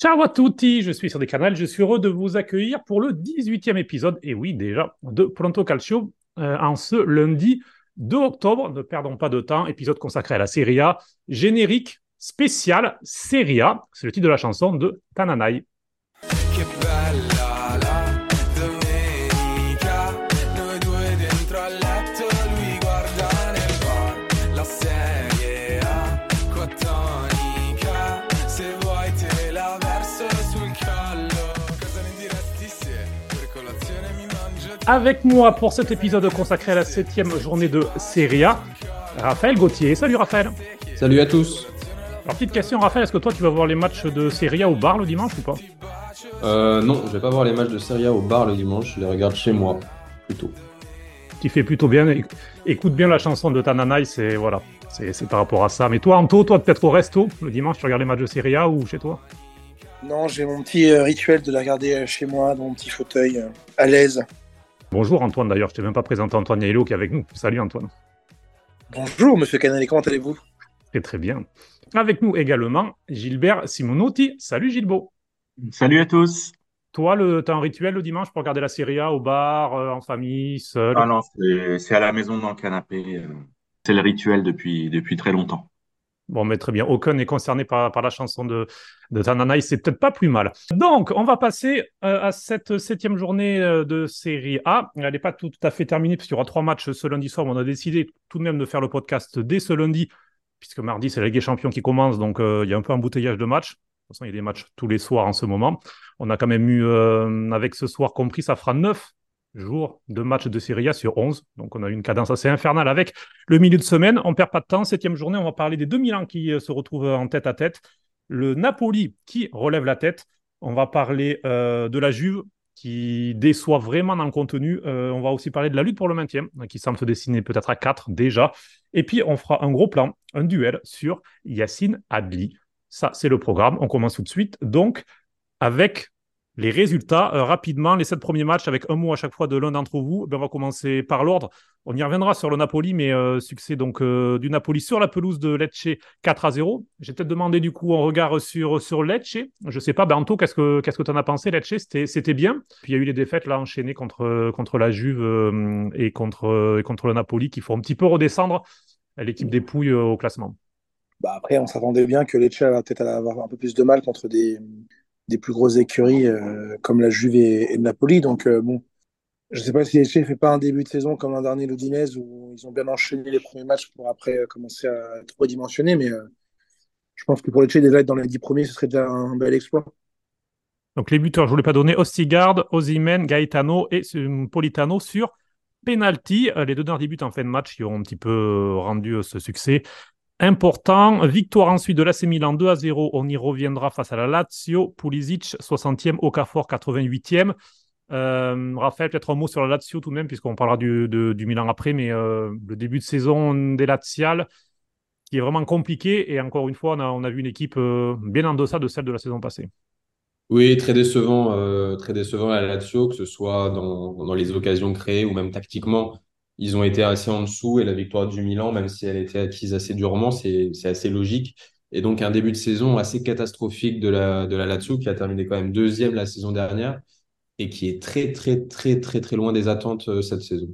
Ciao à tutti, je suis sur des canaux, je suis heureux de vous accueillir pour le 18e épisode, et oui déjà, de Pronto Calcio euh, en ce lundi 2 octobre. Ne perdons pas de temps, épisode consacré à la Serie A, générique spécial Serie A, c'est le titre de la chanson de Tananai. Avec moi pour cet épisode consacré à la septième journée de Serie A, Raphaël Gauthier. Salut Raphaël. Salut à tous. Alors petite question Raphaël, est-ce que toi tu vas voir les matchs de Serie A au bar le dimanche ou pas? Euh, non, je vais pas voir les matchs de Serie A au bar le dimanche, je les regarde chez moi plutôt. Tu fais plutôt bien, éc- écoute bien la chanson de Tananai, c'est voilà, c'est c'est par rapport à ça. Mais toi Anto, toi peut-être au resto le dimanche tu regardes les matchs de Serie A ou chez toi? Non, j'ai mon petit euh, rituel de la regarder euh, chez moi, dans mon petit fauteuil, euh, à l'aise. Bonjour Antoine d'ailleurs, je t'ai même pas présenté Antoine Yailo qui est avec nous. Salut Antoine. Bonjour, monsieur Canal, comment allez-vous? Très très bien. Avec nous également Gilbert Simonotti. Salut Gilbo. Salut à tous. Toi, le, t'as un rituel le dimanche pour regarder la Serie A au bar, euh, en famille, seul? Ah non, c'est c'est à la maison dans le canapé. euh, C'est le rituel depuis, depuis très longtemps. Bon, mais très bien. Aucun n'est concerné par, par la chanson de, de Tananai. C'est peut-être pas plus mal. Donc, on va passer euh, à cette septième journée euh, de Série A. Elle n'est pas tout à fait terminée puisqu'il y aura trois matchs ce lundi soir. mais on a décidé tout de même de faire le podcast dès ce lundi puisque mardi, c'est la Ligue des Champions qui commence. Donc, euh, il y a un peu un embouteillage de matchs. De toute façon, il y a des matchs tous les soirs en ce moment. On a quand même eu, avec ce soir compris, ça fera neuf jours de matchs de Serie A sur 11. Donc, on a une cadence assez infernale avec le milieu de semaine. On perd pas de temps. Septième journée, on va parler des deux Milan qui euh, se retrouvent en tête à tête. Le Napoli qui relève la tête. On va parler euh, de la Juve qui déçoit vraiment dans le contenu. Euh, on va aussi parler de la lutte pour le maintien, euh, qui semble se dessiner peut-être à 4 déjà. Et puis, on fera un gros plan, un duel sur Yacine Adli. Ça, c'est le programme. On commence tout de suite. Donc, avec les résultats, euh, rapidement, les sept premiers matchs, avec un mot à chaque fois de l'un d'entre vous. Ben, on va commencer par l'ordre. On y reviendra sur le Napoli, mais euh, succès donc euh, du Napoli sur la pelouse de Lecce 4 à 0. J'ai peut-être demandé du coup un regard sur, sur Lecce. Je sais pas, ben, Anto, qu'est-ce que que tu en as pensé, Lecce? C'était bien. Puis il y a eu les défaites là enchaînées contre, contre la Juve et, contre, contre le Napoli qui font un petit peu redescendre l'équipe des Pouilles au classement. bah Après, on s'attendait bien que Lecce va peut-être avoir un peu plus de mal contre des, des plus grosses écuries euh, comme la Juve et, Napoli. Donc, euh, bon, je ne sais pas si Lecce ne fait pas un début de saison comme l'an dernier l'Udinese où ils ont bien enchaîné les premiers matchs pour après euh, commencer à être redimensionner. Mais je pense que pour Lecce, déjà être dans les dix premiers, ce serait déjà un bel exploit. Donc les buteurs, je ne vous l'ai pas donné, Ostigard, Osimhen, Gaetano et Politano sur penalty. Les deux derniers buts en fin de match qui ont un petit peu rendu ce succès important. Victoire ensuite de l'AC Milan 2 à 0. On y reviendra face à la Lazio. Pulisic 60e, Okafor 88e. Euh, Raphaël, peut-être un mot sur la Lazio tout de même, puisqu'on parlera du, Milan après, mais euh, le début de saison des Laziales qui est vraiment compliqué. Et encore une fois, on a, vu une équipe euh, bien en deçà de celle de la saison passée. Oui, très décevant, très décevant à la Lazio, que ce soit dans, dans les occasions créées ou même tactiquement. Ils ont été assez en dessous et la victoire du Milan, même si elle était acquise assez durement, c'est, assez logique. Et donc un début de saison assez catastrophique de la, de la Lazio qui a terminé quand même deuxième la saison dernière et qui est très, très, très, très, très loin des attentes euh, cette saison.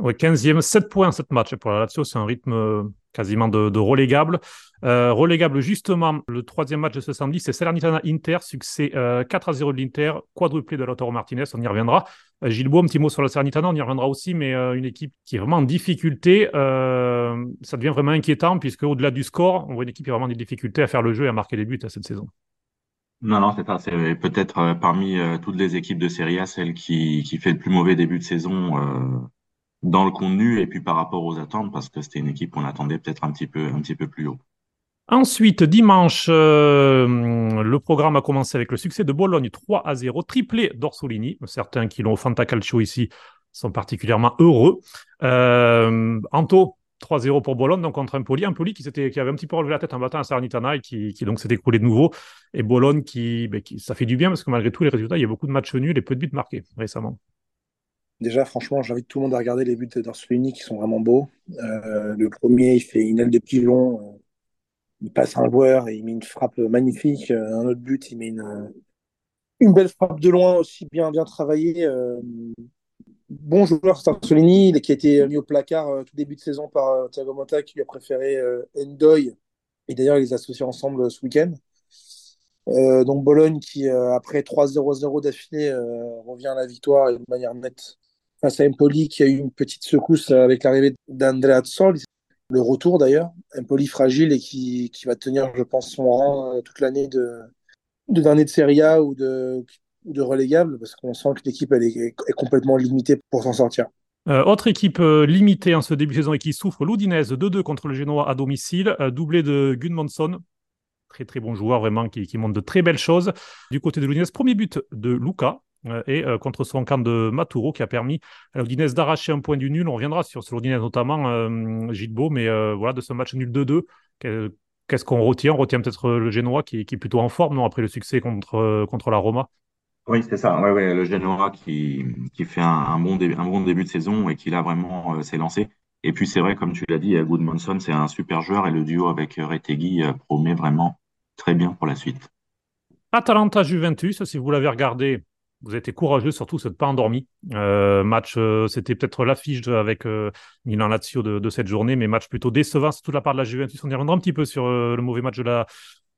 Ouais, 15e, 7 points, 7 matchs pour la Lazio, c'est un rythme euh, quasiment de, relégable. Euh, relégable, justement, le troisième match de ce samedi, c'est Salernitana-Inter, succès euh, 4 à 0 de l'Inter, quadruplé de Lautaro Martinez, on y reviendra. Euh, Gilbo, un petit mot sur le Salernitana, on y reviendra aussi, mais euh, une équipe qui est vraiment en difficulté, euh, ça devient vraiment inquiétant, puisque au-delà du score, on voit une équipe qui a vraiment des difficultés à faire le jeu et à marquer des buts à cette saison. Non, non, c'est peut-être parmi toutes les équipes de Serie A, celle qui, fait le plus mauvais début de saison dans le contenu et puis par rapport aux attentes, parce que c'était une équipe qu'on attendait peut-être un petit peu, plus haut. Ensuite, dimanche, euh, le programme a commencé avec le succès de Bologne 3 à 0, triplé d'Orsolini. Certains qui l'ont au Fantacalcio ici sont particulièrement heureux. Euh, Anto, 3-0 pour Bologne, donc contre Empoli. Empoli qui, qui avait un petit peu relevé la tête en battant à Salernitana et qui, donc s'est écroulé de nouveau. Et Bologne qui, ben, qui- ça fait du bien parce que malgré tous les résultats, il y a beaucoup de matchs nuls et peu de buts marqués récemment. Déjà, franchement, j'invite tout le monde à regarder les buts d'Orsolini qui sont vraiment beaux. Euh, le premier, il fait une aile de pigeon. euh, il passe un joueur et il met une frappe magnifique. Un autre but, il met une, belle frappe de loin aussi, bien, bien travaillée. Euh, bon joueur, Solini, qui a été mis au placard euh, tout début de saison par euh, Thiago Motta, qui lui a préféré euh, Endoy. Et d'ailleurs, ils les associent ensemble ce week-end. Euh, donc Bologne qui, euh, après 3-0-0 d'affilée, euh, revient à la victoire de manière nette face à Empoli, qui a eu une petite secousse avec l'arrivée d'Andrea Sol. Le retour d'ailleurs, Empoli fragile et qui, qui va tenir, je pense, son rang toute l'année de, de dernier de Serie A ou de, relégable, parce qu'on sent que l'équipe elle est, complètement limitée pour s'en sortir. Euh, autre équipe euh, limitée en ce début de saison et qui souffre, l'Udinese 2-2 contre le Genoa à domicile, euh, doublé de Gunmonson. Très très bon joueur vraiment qui, qui, montre de très belles choses. Du côté de l'Udinese, premier but de Luca euh, et euh, contre son camp de Maturo qui a permis à l'Udinese d'arracher un point du nul. On reviendra sur, sur l'Udinese notamment, euh, Gilbo, mais voilà, de ce match nul 2-2. Qu'est-ce qu'on retient? On retient peut-être le Genoa qui, qui, est plutôt en forme, non, après le succès contre, contre la Roma oui, c'est ça. Ouais, ouais, le Genoa qui, qui fait un, un, bon début, un bon début de saison et qui là vraiment euh, s'est lancé. Et puis c'est vrai, comme tu l'as dit, Goodmanson, c'est un super joueur et le duo avec Retegui euh, promet vraiment très bien pour la suite. Atalanta Juventus, si vous l'avez regardé, vous avez été courageux, surtout, c'est pas endormi. Euh, match, euh, c'était peut-être l'affiche avec euh, Milan Lazio de, de, cette journée, mais match plutôt décevant, surtout de la part de la Juventus. On y reviendra un petit peu sur le mauvais match de la,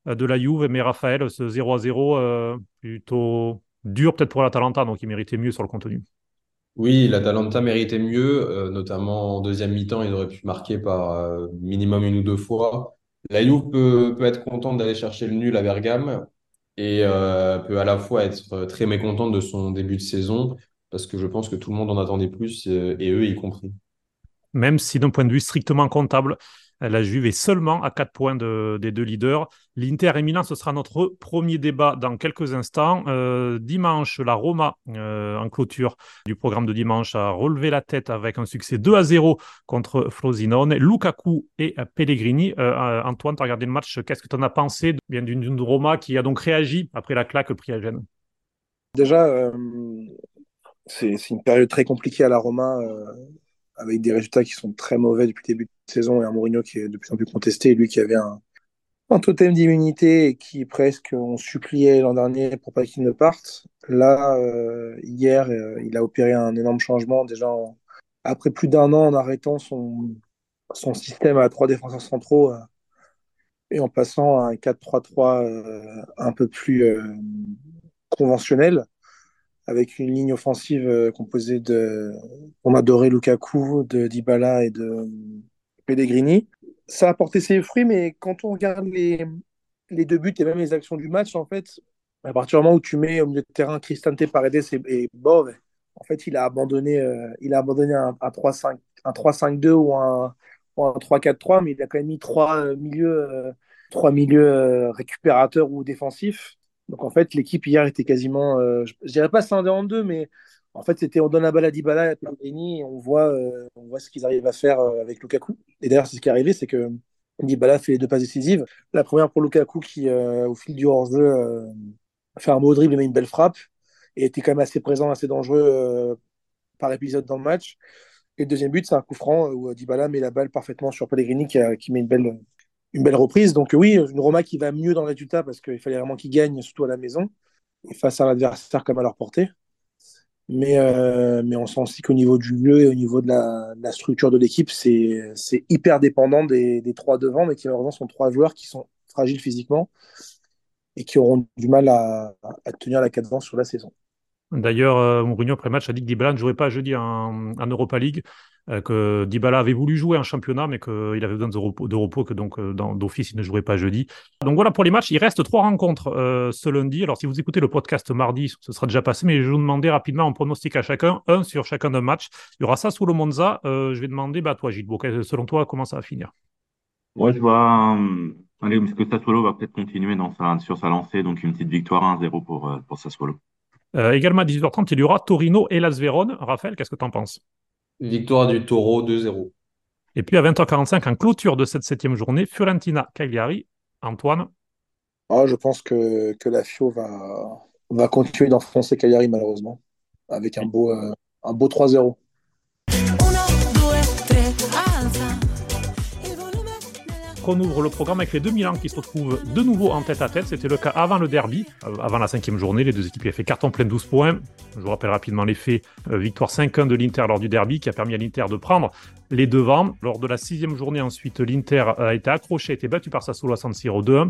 de la Juve, mais Raphaël, ce 0 à 0, plutôt dur peut-être pour l'Atalanta, donc il méritait mieux sur le contenu. Oui, l'Atalanta méritait mieux, notamment en deuxième mi-temps, il aurait pu marquer par minimum une ou deux fois. La Juve peut, peut être contente d'aller chercher le nul à Bergame et euh, peut à la fois être très mécontente de son début de saison parce que je pense que tout le monde en attendait plus et eux y compris. Même si d'un point de vue strictement comptable, la Juve est seulement à 4 points de, des deux leaders. L'Inter et Milan, ce sera notre premier débat dans quelques instants. Euh, dimanche, la Roma, euh, en clôture du programme de dimanche, a relevé la tête avec un succès 2 à 0 contre Frosinone. Lukaku et Pellegrini. Euh, Antoine, tu as regardé le match. Qu'est-ce que tu en as pensé d'une Roma qui a donc réagi après la claque pris à Gênes Déjà, c'est une période très compliquée à la Roma avec des résultats qui sont très mauvais depuis le début de saison et un Mourinho qui est de plus en plus contesté, lui qui avait un, totem d'immunité et qui presque on suppliait l'an dernier pour pas qu'il ne parte. Là, euh, hier, euh, il a opéré un énorme changement déjà après plus d'un an en arrêtant son, système à trois défenseurs centraux euh, et en passant à un 4-3-3 euh, un peu plus conventionnel avec une ligne offensive euh, composée de on adorait Lukaku, de Dybala et de Pellegrini. Ça a porté ses fruits, mais quand on regarde les, les deux buts et même les actions du match, en fait, à partir du moment où tu mets au milieu de terrain Cristante Paredes et, et en fait, il a abandonné, euh, il a abandonné un, un 3-5, un 3-5-2 ou un, un 3-4-3, mais il a quand même mis trois euh, milieux, euh, trois milieux euh, récupérateurs ou défensifs. Donc en fait, l'équipe hier était quasiment, euh, je, je dirais pas scindée en deux, mais en fait, c'était on donne la balle à Dybala et à Pellegrini et on voit, euh, on voit ce qu'ils arrivent à faire euh, avec Lukaku. Et d'ailleurs, c'est ce qui est arrivé, c'est que Dybala fait les deux passes décisives. La première pour Lukaku qui, au fil du hors-jeu, fait un beau dribble et met une belle frappe et était quand même assez présent, assez dangereux par épisode dans le match. Et le deuxième but, c'est un coup franc où Dybala met la balle parfaitement sur Pellegrini qui, qui met une belle, une belle reprise. Donc oui, une Roma qui va mieux dans les résultats parce qu'il fallait vraiment qu'ils gagnent, surtout à la maison, et face à l'adversaire comme à leur portée. Mais, euh, on sent aussi qu'au niveau du jeu et au niveau de la, structure de l'équipe, c'est hyper dépendant des, des, trois devant, mais qui malheureusement sont trois joueurs qui sont fragiles physiquement et qui auront du mal à, à tenir la cadence sur la saison. D'ailleurs, euh, Mourinho après match a dit que Dybala ne jouerait pas jeudi en, Europa League, euh, que Dybala avait voulu jouer en championnat, mais qu'il avait besoin de repos, que donc euh, d'office il ne jouerait pas jeudi. Donc voilà pour les matchs. Il reste trois rencontres ce lundi. Alors si vous écoutez le podcast mardi, ce sera déjà passé, mais je vais vous demander rapidement un pronostic à chacun, un sur chacun d'un match. Il y aura ça sous le Monza. je vais demander bah, toi, Gilles. selon toi, comment ça va finir? Moi, je vois. Allez, parce que Sassuolo va peut-être continuer dans sa, sur sa lancée, donc une petite victoire 1-0 pour, pour Sassuolo. Euh, également à 18h30, il y aura Torino et Las Vérone. Raphaël, qu'est-ce que tu en penses? Victoire du Taureau 2-0. Et puis à 20h45, en clôture de cette septième journée, Fiorentina Cagliari. Antoine? Ah, Je pense que, que la Fio va, va continuer d'enfoncer Cagliari, malheureusement, avec un beau, euh, un beau 3-0. Qu'on ouvre le programme avec les deux Milan qui se retrouvent de nouveau en tête à tête. C'était le cas avant le derby, euh, avant la cinquième journée. Les deux équipes avaient fait carton plein de 12 points. Je vous rappelle rapidement les faits. Euh, victoire 5-1 de l'Inter lors du derby qui a permis à l'Inter de prendre les devants. Lors de la sixième journée, ensuite, l'Inter a été accroché, a été battu par Sassuolo à San Siro 2-1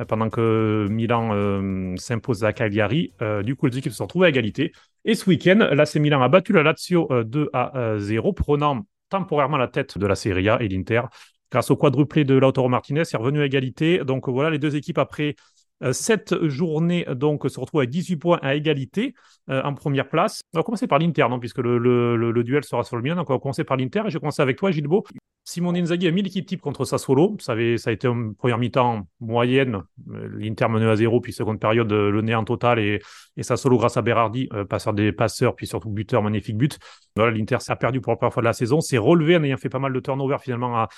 euh, pendant que Milan s'impose à Cagliari. du coup, les équipes se sont retrouvées à égalité. Et ce week-end, l'AC Milan a battu la Lazio 2 à 0, prenant temporairement la tête de la Serie A et l'Inter grâce au quadruplé de Lautaro Martinez, est revenu à égalité. Donc voilà, les deux équipes après euh, cette journée donc se retrouvent à 18 points à égalité euh, en première place. On va commencer par l'Inter, non, puisque le, duel sera sur le mien. Donc on va commencer par l'Inter et je vais commencer avec toi, Gilbo. Simone Inzaghi a mis l'équipe type contre Sassuolo. Ça, avait, ça a été une première mi-temps moyenne. L'Inter menait à zéro, puis seconde période, le néant total. Et, et Sassuolo, grâce à Berardi, euh, passeur des passeurs, puis surtout buteur, magnifique but. Voilà, l'Inter s'est perdu pour la première fois de la saison. C'est relevé en ayant fait pas mal de turnover finalement à,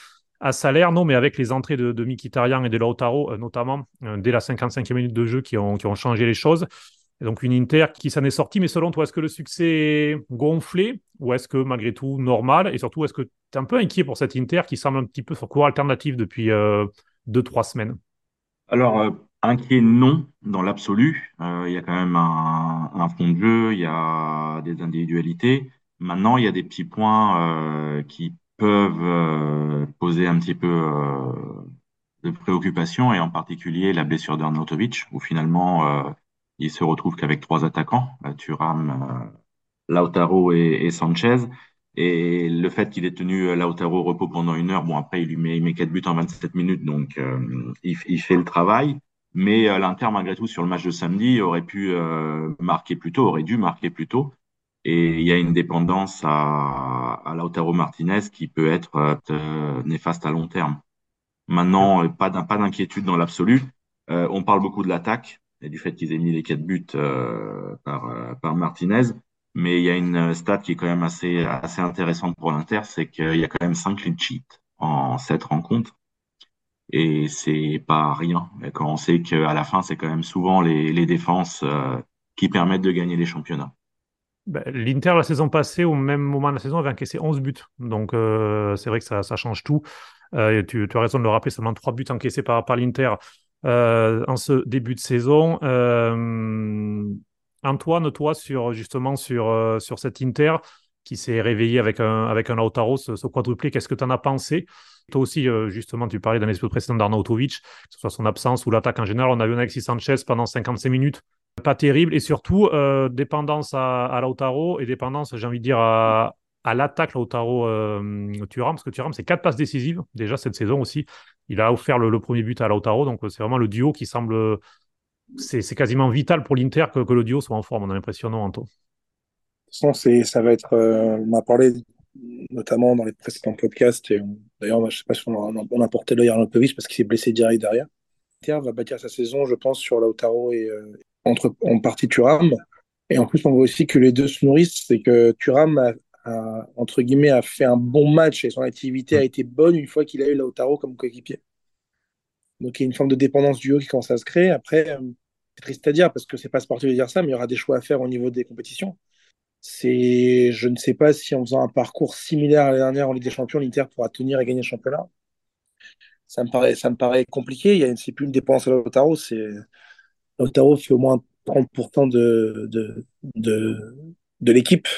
à salaire, non, mais avec les entrées de, de Mkhitaryan et de Lautaro, euh, notamment, euh, dès la 55e minute de jeu, qui ont, qui ont changé les choses. Donc une Inter qui s'en est sortie, mais selon toi, est-ce que le succès est gonflé ou est-ce que malgré tout normal? Et surtout, est-ce que tu es un peu inquiet pour cette Inter qui semble un petit peu sur cours alternatif depuis euh, deux, trois semaines? Alors, inquiet, non, dans l'absolu. Il y a quand même un, fond de jeu, il y a des individualités. Maintenant, il y a des petits points qui peuvent euh, poser un petit peu euh, de préoccupation, et en particulier la blessure d'Arnautovic, où finalement euh, il se retrouve qu'avec trois attaquants, Thuram, Lautaro et, Sanchez. Et le fait qu'il ait tenu Lautaro au repos pendant une heure, bon après il lui met, il met 4 buts en 27 minutes, donc il, il, fait le travail. Mais l'Inter, malgré tout, sur le match de samedi, aurait pu marquer plus tôt, aurait dû marquer plus tôt. Et il y a une dépendance à, à Lautaro Martinez qui peut être euh, néfaste à long terme. Maintenant, euh, pas d'inquiétude dans l'absolu. Euh, on parle beaucoup de l'attaque et du fait qu'ils aient mis les quatre buts euh, par, euh, par Martinez. Mais il y a une stat qui est quand même assez, assez intéressante pour l'Inter, c'est qu'il y a quand même cinq clean sheets en sept rencontres. Et c'est pas rien. Quand on sait qu'à la fin, c'est quand même souvent les, les défenses qui permettent de gagner les championnats. Ben, L'Inter, la saison passée, au même moment de la saison, avait encaissé 11 buts. Donc, euh, c'est vrai que ça, change tout. Euh, tu, as raison de le rappeler, seulement 3 buts encaissés par, par l'Inter euh, en ce début de saison. Antoine, toi, sur, justement, sur, sur cet Inter qui s'est réveillé avec un, avec un Lautaro, ce, ce quadruplé, qu'est-ce que tu en as pensé? Toi aussi, justement, tu parlais d'un épisode précédent d'Arnautovic, que ce soit son absence ou l'attaque en général. On a vu Alexis Sanchez pendant 55 minutes pas terrible. Et surtout, euh, dépendance à, à, Lautaro et dépendance, j'ai envie de dire, à, à l'attaque Lautaro euh, parce que Thuram, c'est quatre passes décisives déjà cette saison aussi. Il a offert le, premier but à Lautaro, donc c'est vraiment le duo qui semble. C'est quasiment vital pour l'Inter que, que, le duo soit en forme. On a l'impression, non, Anto De toute ça va être. Euh, on a parlé notamment dans les précédents podcasts, et d'ailleurs, je ne sais pas si on a, on porté l'œil à Lampovic parce qu'il s'est blessé direct derrière. L'Inter va bâtir sa saison, je pense, sur Lautaro et, euh, entre, en partie Thuram. Et en plus, on voit aussi que les deux se nourrissent. C'est que Thuram a, entre guillemets, a fait un bon match et son activité a été bonne une fois qu'il a eu Lautaro comme coéquipier. Donc il y a une forme de dépendance du haut qui commence à se créer. Après, euh, c'est triste à dire parce que c'est pas sportif de dire ça, mais il y aura des choix à faire au niveau des compétitions. C'est, je ne sais pas si en faisant un parcours similaire à l'année dernière en Ligue des Champions, l'Inter pourra tenir et gagner le championnat. Ça me paraît, ça me paraît compliqué. Il y a, c'est plus une dépendance à Lautaro, c'est Lautaro fait au moins 30% de, de, de, l'équipe.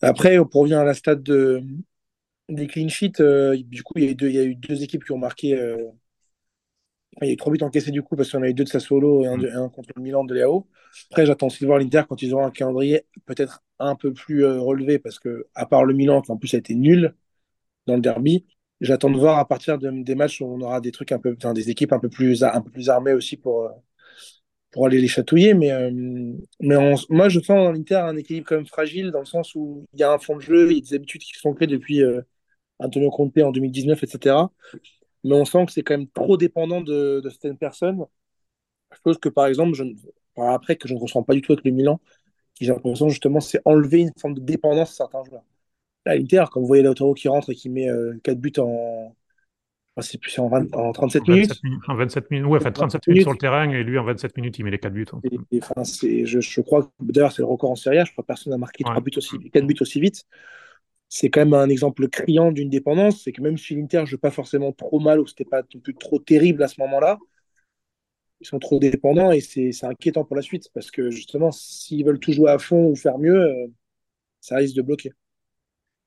Après, on revient à la stade de, des clean sheets. Euh, du coup, il y, a eu deux, équipes qui ont marqué. Euh, il y a eu trois buts encaissés du coup, parce qu'on a eu deux de Sassuolo et un, contre le Milan de Léo. Après, j'attends aussi de voir l'Inter quand ils auront un calendrier peut-être un peu plus euh, relevé, parce que, à part le Milan, qui en plus a été nul dans le derby, j'attends de voir à partir de, des matchs où on aura des trucs un peu, des équipes un peu plus, un peu plus armées aussi pour pour aller les chatouiller. Mais, euh, mais moi, je sens dans l'Inter un équilibre quand même fragile, dans le sens où il y a un fond de jeu, il y a des habitudes qui sont créées depuis euh, Antonio Conte en 2019, etc. Mais on sent que c'est quand même trop dépendant de, certaines personnes. Chose que, par exemple, je, après, que je ne ressens pas du tout avec le Milan, qui j'ai l'impression justement, c'est enlever une forme de dépendance à certains joueurs. Là, l'Inter, comme vous voyez Lautaro qui rentre et qui met euh, 4 buts en, c'est plus en, 20, en 37 minutes. En 27 minutes, ouais, enfin 37 minutes sur le terrain et lui en 27 minutes, il met les 4 buts. Hein. Et, enfin, je, je, crois que d'ailleurs, c'est le record en Serie A. Je crois que personne n'a marqué ouais. 3 buts aussi, 4 buts aussi vite. c'est quand même un exemple criant d'une dépendance. C'est que même si l'Inter ne joue pas forcément trop mal ou c'était pas plus trop terrible à ce moment-là, ils sont trop dépendants et c'est inquiétant pour la suite parce que justement, s'ils veulent tout jouer à fond ou faire mieux, euh, ça risque de bloquer.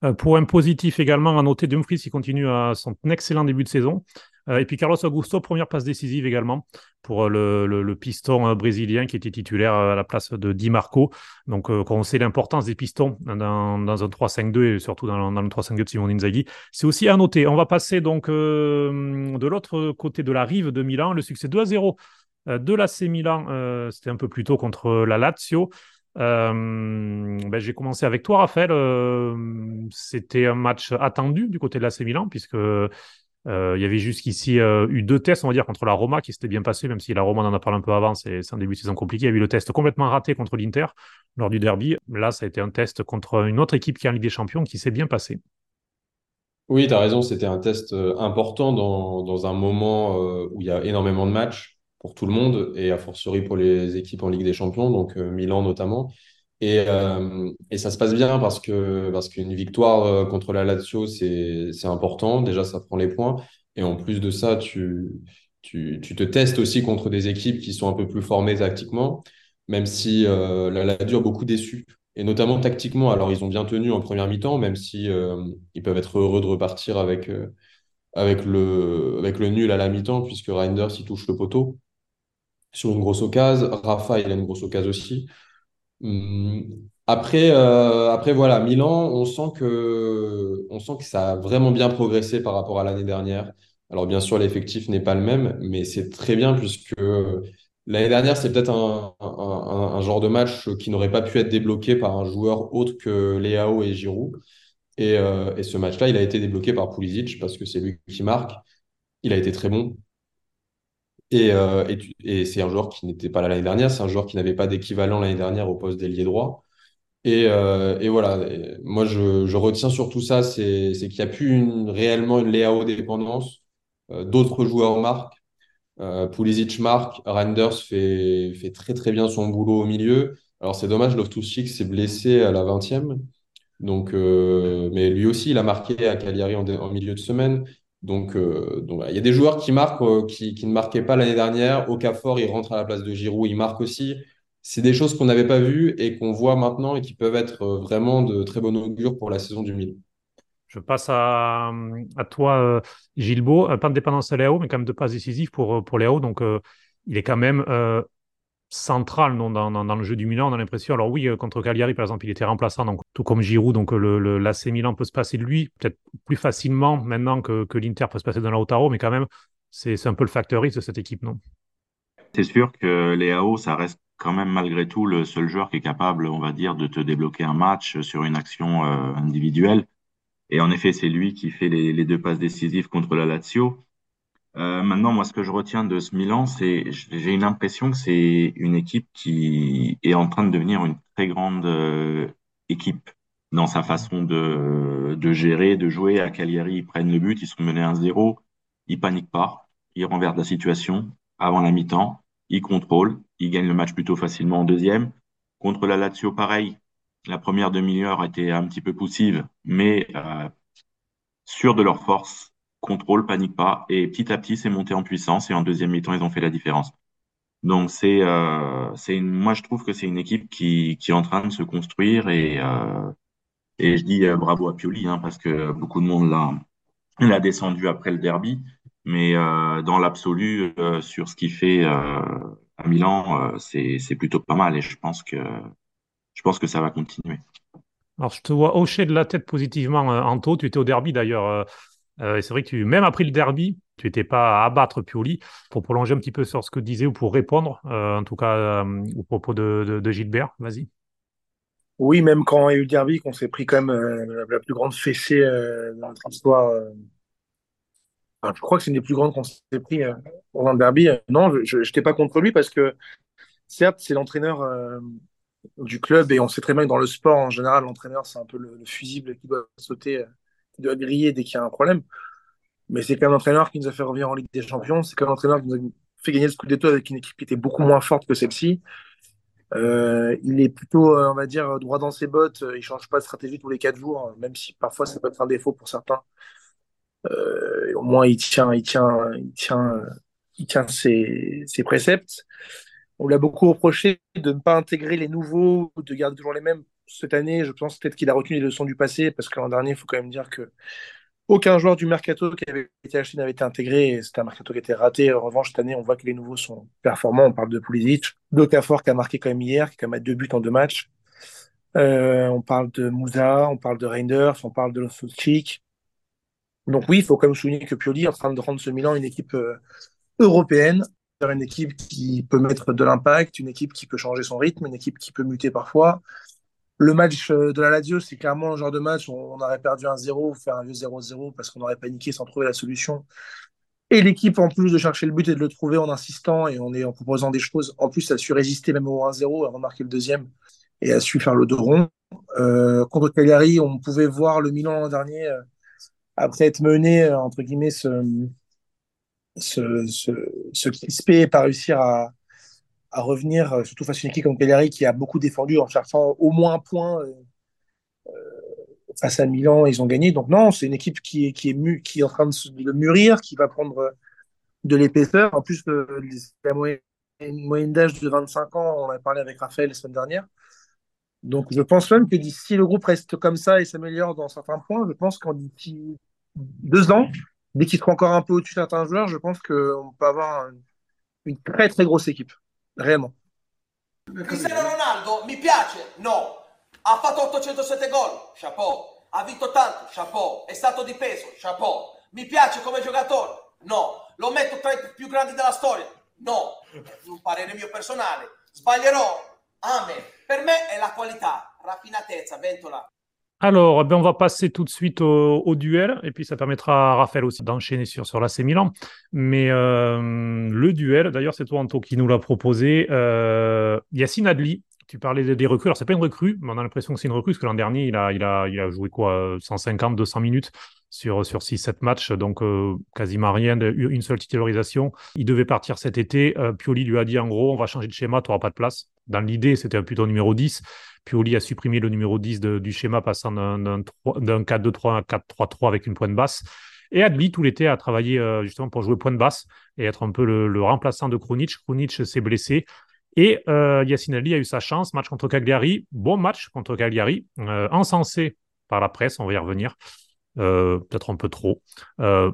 Euh, un positif également à noter, Dumfries qui continue à son excellent début de saison. Euh, et puis Carlos Augusto, première passe décisive également pour le, le, piston brésilien qui était titulaire à la place de Di Marco. Donc, quand on sait l'importance des pistons dans, un 3-5-2 et surtout dans, le 3-5-2 de Simon Inzaghi, c'est aussi à noter. On va passer donc de l'autre côté de la rive de Milan, le succès 2 0 euh, de l'AC Milan, euh, c'était un peu plus tôt contre la Lazio. Euh, ben, j'ai commencé avec toi, Raphaël. c'était un match attendu du côté de l'AC Milan, puisque il y avait jusqu'ici eu deux tests, on va dire, contre la Roma qui s'était bien passé, même si la Roma en a parlé un peu avant, c'est un début de saison compliqué. Il y a eu le test complètement raté contre l'Inter lors du derby. Là, ça a été un test contre une autre équipe qui est en Ligue des Champions qui s'est bien passé. Oui, tu as raison, c'était un test important dans, dans un moment où il y a énormément de matchs pour tout le monde et a fortiori pour les équipes en Ligue des Champions, donc euh, Milan notamment. Et, euh, et, ça se passe bien parce que parce qu'une victoire euh, contre la Lazio, c'est important. Déjà, ça prend les points. Et en plus de ça, tu, tu, tu, te testes aussi contre des équipes qui sont un peu plus formées tactiquement, même si la Lazio a beaucoup déçu. Et notamment tactiquement. Alors, ils ont bien tenu en première mi-temps, même si ils peuvent être heureux de repartir avec, avec, le, avec le nul à la mi-temps, puisque Reinders, il touche le poteau sur une grosse occasion. Rafa, il a une grosse occasion aussi. Hum, après, euh, après, voilà, Milan, on sent que, on sent que ça a vraiment bien progressé par rapport à l'année dernière. Alors, bien sûr, l'effectif n'est pas le même, mais c'est très bien puisque l'année dernière, c'est peut-être un, genre de match qui n'aurait pas pu être débloqué par un joueur autre que Léao et Giroud. Et, euh, et ce match-là, il a été débloqué par Pulisic parce que c'est lui qui marque. Il a été très bon. Et, euh, et, c'est un joueur qui n'était pas là l'année dernière, c'est un joueur qui n'avait pas d'équivalent l'année dernière au poste d'ailier droit. Et, euh, et voilà, moi je, je, retiens surtout ça, c'est qu'il n'y a plus réellement une Léao dépendance. Euh, d'autres joueurs marquent. Pulisic marque, Renders fait, fait très très bien son boulot au milieu. Alors c'est dommage, Loftus-Cheek s'est blessé à la 20e. Donc, mais lui aussi, il a marqué à Cagliari en milieu de semaine. Donc, euh, il y a des joueurs qui marquent, euh, qui, ne marquaient pas l'année dernière. Okafor, il rentre à la place de Giroud, il marque aussi. C'est des choses qu'on n'avait pas vues et qu'on voit maintenant et qui peuvent être euh, vraiment de très bon augure pour la saison du Milan. Je passe à, à toi, Gilbo. Pas de dépendance à Léo, mais quand même de passes décisives pour, pour Léo. Donc, il est quand même central non, dans, le jeu du Milan, on a l'impression. Alors oui, euh, contre Cagliari, par exemple, il était remplaçant, donc tout comme Giroud, donc le, le l'AC Milan peut se passer de lui, peut-être plus facilement maintenant que, l'Inter peut se passer de Lautaro, mais quand même, c'est un peu le facteur de cette équipe, non? C'est sûr que Léao, ça reste quand même malgré tout le seul joueur qui est capable, on va dire, de te débloquer un match sur une action euh, individuelle. Et en effet, c'est lui qui fait les, les deux passes décisives contre la Lazio. Euh, maintenant, moi, ce que je retiens de ce Milan, c'est j'ai une impression que c'est une équipe qui est en train de devenir une très grande euh, équipe dans sa façon de, de gérer, de jouer. À Cagliari, ils prennent le but, ils sont menés 1-0, ils paniquent pas, ils renversent la situation avant la mi-temps, ils contrôlent, ils gagnent le match plutôt facilement en deuxième. Contre la Lazio, pareil, la première demi-heure était un petit peu poussive, mais euh, sûre de leur force contrôle, panique pas. Et petit à petit, c'est monté en puissance. Et en deuxième mi-temps, ils ont fait la différence. Donc, c'est, euh, c'est moi, je trouve que c'est une équipe qui, qui est en train de se construire. Et, euh, et je dis euh, bravo à Pioli, hein, parce que beaucoup de monde l'a, l'a descendu après le derby. Mais dans l'absolu, sur ce qu'il fait à Milan, c'est, c'est plutôt pas mal. Et je pense que, je pense que ça va continuer. Alors, je te vois hocher de la tête positivement, Anto. Tu étais au derby d'ailleurs euh, c'est vrai que tu, même après le derby, tu n'étais pas à abattre Pioli. Pour prolonger un petit peu sur ce que tu disais ou pour répondre, euh, en tout cas euh, au propos de, Gilbert, vas-y. Oui, même quand il y a eu le derby, qu'on s'est pris quand même la plus grande fessée de notre histoire. je crois que c'est une des plus grandes qu'on s'est pris dans le derby. non, je n'étais pas contre lui parce que, certes, c'est l'entraîneur du club et on sait très bien que dans le sport, en général, l'entraîneur, c'est un peu le, fusible qui doit sauter de griller dès qu'il y a un problème. Mais c'est quand même l'entraîneur qui nous a fait revenir en Ligue des Champions. C'est quand même l'entraîneur qui nous a fait gagner le Scudetto avec une équipe qui était beaucoup moins forte que celle-ci. Euh, il est plutôt, euh, on va dire, droit dans ses bottes. Il change pas de stratégie tous les quatre jours, hein, même si parfois ça peut être un défaut pour certains. Euh, au moins, il tient, il tient, il tient, euh, il tient ses, ses préceptes. On l'a beaucoup reproché de ne pas intégrer les nouveaux, de garder toujours les mêmes. Cette année, je pense peut-être qu'il a retenu les leçons du passé, parce que l'an dernier, il faut quand même dire que aucun joueur du mercato qui avait été acheté n'avait été intégré. C'était un mercato qui était raté. En revanche, cette année, on voit que les nouveaux sont performants. On parle de Pulisic, d'Okafor qui a marqué quand même hier, qui a quand même deux buts en deux matchs. Euh, on parle de Moussa, on parle de Reinders, on parle de Loftus-Cheek. Donc oui, il faut quand même souligner que Pioli est en train de rendre ce Milan une équipe euh, européenne, une équipe qui peut mettre de l'impact, une équipe qui peut changer son rythme, une équipe qui peut muter parfois. Le match euh, de la Lazio, c'est clairement un genre de match où on aurait perdu un 0 ou faire un vieux 0-0 parce qu'on aurait paniqué sans trouver la solution. Et l'équipe, en plus de chercher le but et de le trouver en insistant et en, proposant des choses, en plus, a su résister même au 1-0, a remarqué le deuxième et a su faire le dos rond. Euh, contre Cagliari, on pouvait voir le Milan l'an dernier, euh, après être mené, entre guillemets, se, se, se crisper et pas réussir à, à revenir, euh, surtout face à une équipe comme Cagliari qui a beaucoup défendu en cherchant au moins un point euh, face à Milan, ils ont gagné. Donc non, c'est une équipe qui est, qui est, mu, qui est en train de, se- de mûrir, qui va prendre euh, de l'épaisseur. En plus, euh, les- la moyenne, moyenne d'âge de 25 ans, on a parlé avec Raphaël la semaine dernière. Donc je pense même que d'ici le groupe reste comme ça et s'améliore dans certains points, je pense qu'en deux ans, dès qu'il sera encore un peu au-dessus de certains joueurs, je pense qu'on peut avoir un- une très très grosse équipe. Réellement. Cristiano Ronaldo mi piace? No. Ha fatto 807 gol? Chapeau. Ha vinto tanto? Chapeau. È stato di peso? Chapeau. Mi piace come giocatore? No. Lo metto tra i più grandi della storia? No. Un parere mio personale. Sbaglierò? Amen. Per me è la qualità, raffinatezza, ventola. Alors, eh ben, on va passer tout de suite au, duel, et puis ça permettra à Raphaël aussi d'enchaîner sur, sur l'AC Milan. Mais euh, le duel, d'ailleurs, c'est toi, Anto, qui nous l'a proposé. Euh, Adli, tu parlais des, recrues. Alors, c'est pas une recrue, mais on a l'impression que c'est une recrue, parce que l'an dernier, il a, il, a, il a joué quoi 150, 200 minutes sur, sur 6-7 matchs, donc euh, quasiment rien, une seule titularisation. Il devait partir cet été. Euh, Pioli lui a dit, en gros, on va changer de schéma, tu n'auras pas de place. Dans l'idée, c'était plutôt numéro 10. Pioli a supprimé le numéro 10 de- du schéma, passant d'un d'un trois- d'un 4-2-3 à un 4-3-3 avec une pointe basse. Et Adli, tout l'été, a travaillé euh, justement pour jouer pointe basse et être un peu le, remplaçant de Krunic. Krunic s'est blessé. Et euh, Yacine Adli a eu sa chance. Match contre Cagliari. Bon match contre Cagliari. euh, encensé par la presse, on va y revenir. Euh, Peut-être un peu trop. Euh,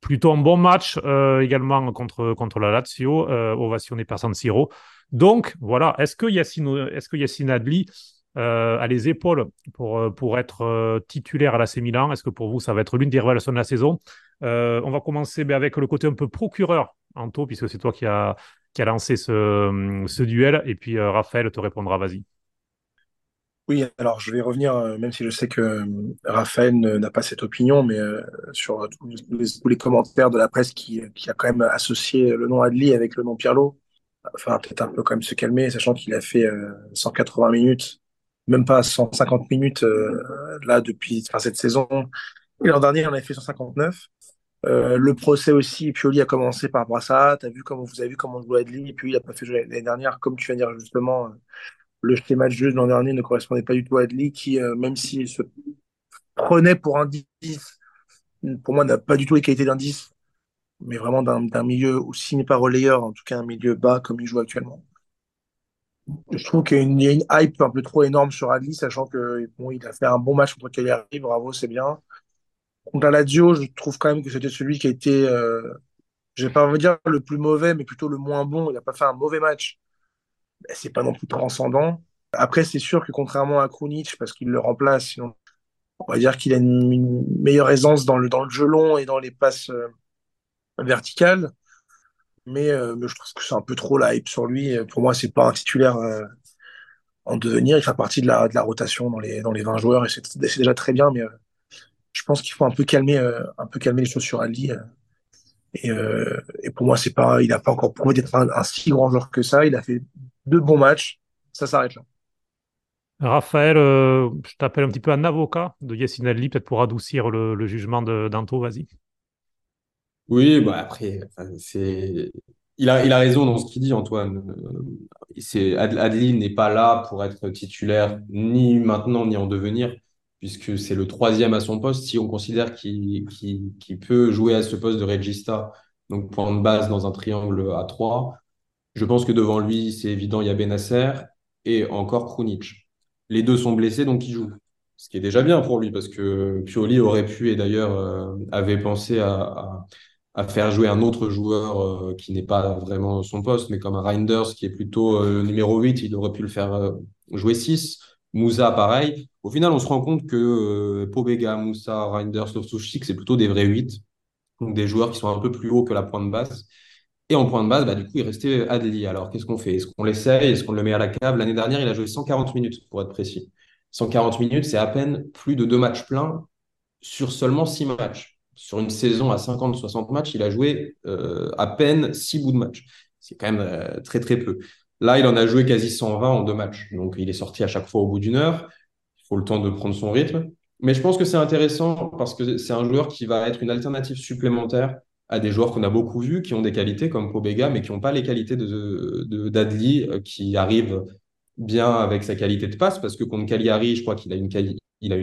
plutôt un bon match également contre, la Lazio, ovationné par San Siro. Donc voilà, est-ce que Yacine, Adli euh, a les épaules pour, euh, être euh, titulaire à l'AC Milan? Est-ce que pour vous, ça va être l'une des révélations de la saison? On va commencer avec le côté un peu procureur, Anto, puisque c'est toi qui a, qui a lancé ce, duel. Et puis Raphaël te répondra, vas-y. Oui, alors je vais revenir, même si je sais que Raphaël n'a pas cette opinion, mais sur tous les, tous les commentaires de la presse qui, qui a quand même associé le nom Adli avec le nom Pirlo. Enfin, peut-être un peu quand même se calmer, sachant qu'il a fait euh, 180 minutes, même pas 150 minutes euh, là depuis cette saison. L'an dernier, il en avait fait 159. Euh, le procès aussi, Pioli a commencé par ça. T'as vu comment vous avez vu comment jouait Adli, et puis il a pas fait jouer l'année dernière, comme tu viens de dire justement. euh, le schéma de jeu de l'an dernier ne correspondait pas du tout à Adli, qui, euh, même s'il se prenait pour un 10, pour moi n'a pas du tout les qualités d'un 10, mais vraiment d'un milieu, ou s'il n'est pas relayeur, en tout cas un milieu bas comme il joue actuellement. Je trouve qu'il y a une, hype un peu trop énorme sur Adli, sachant que bon, il a fait un bon match contre Cagliari, bravo, c'est bien. Contre la Lazio, je trouve quand même que c'était celui qui a été, euh, je vais pas envie de dire le plus mauvais, mais plutôt le moins bon. Il n'a pas fait un mauvais match. Mais c'est pas non plus transcendant. Après, c'est sûr que contrairement à Krunic, parce qu'il le remplace, on va dire qu'il a une, une meilleure aisance dans le, dans le jeu long et dans les passes euh, verticales. Mais, euh, mais je trouve que c'est un peu trop la hype sur lui. Pour moi, c'est pas un titulaire euh, en devenir. Il fait partie de la, de la rotation dans les, dans les 20 joueurs et c'est déjà très bien. Mais euh, je pense qu'il faut un peu calmer, un peu calmer les choses sur Ali. Et, pour moi, c'est pas, il n'a pas encore prouvé d'être un, si grand joueur que ça. Il a fait deux bons matchs. Ça s'arrête là. Raphaël, je t'appelle un petit peu un avocat de Yacine Adli, peut-être pour adoucir le, le jugement d'Anto, vas-y. Oui, bah après, c'est, il a, raison dans ce qu'il dit, Antoine. C'est, Adli n'est pas là pour être titulaire ni maintenant ni en devenir, puisque c'est le troisième à son poste. Si on considère qu'il peut jouer à ce poste de regista, donc point de base dans un triangle à 3, je pense que devant lui, c'est évident, il y a Benasser et encore Krunic. Les deux sont blessés, donc il joue. Ce qui est déjà bien pour lui, parce que Pioli aurait pu, et d'ailleurs euh, avait pensé à, faire jouer un autre joueur euh, qui n'est pas vraiment son poste, mais comme un Reinders, qui est plutôt euh, numéro 8, il aurait pu le faire jouer 6. Moussa, pareil. Au final, on se rend compte que Pobega, Moussa, Reinders, Loftus-Cheek, c'est plutôt des vrais 8. Donc des joueurs qui sont un peu plus hauts que la pointe basse. Et en point de base, bah, du coup, il restait Adli. Alors, qu'est-ce qu'on fait? Est-ce qu'on l'essaye? Est-ce qu'on le met à la cave? L'année dernière, il a joué 140 minutes, pour être précis. 140 minutes, c'est à peine plus de deux matchs pleins sur seulement six matchs. Sur une saison à 50-60 matchs, il a joué euh, à peine six bouts de match. C'est quand même euh, très, très peu. Là, il en a joué quasi 120 en deux matchs. Donc, il est sorti à chaque fois au bout d'une heure. Il faut le temps de prendre son rythme. Mais je pense que c'est intéressant parce que c'est un joueur qui va être une alternative supplémentaire à des joueurs qu'on a beaucoup vus, qui ont des qualités comme Pobega, mais qui n'ont pas les qualités de, d'Adli, euh, qui arrive bien avec sa qualité de passe, parce que contre Cagliari, je crois qu'il a, une, il a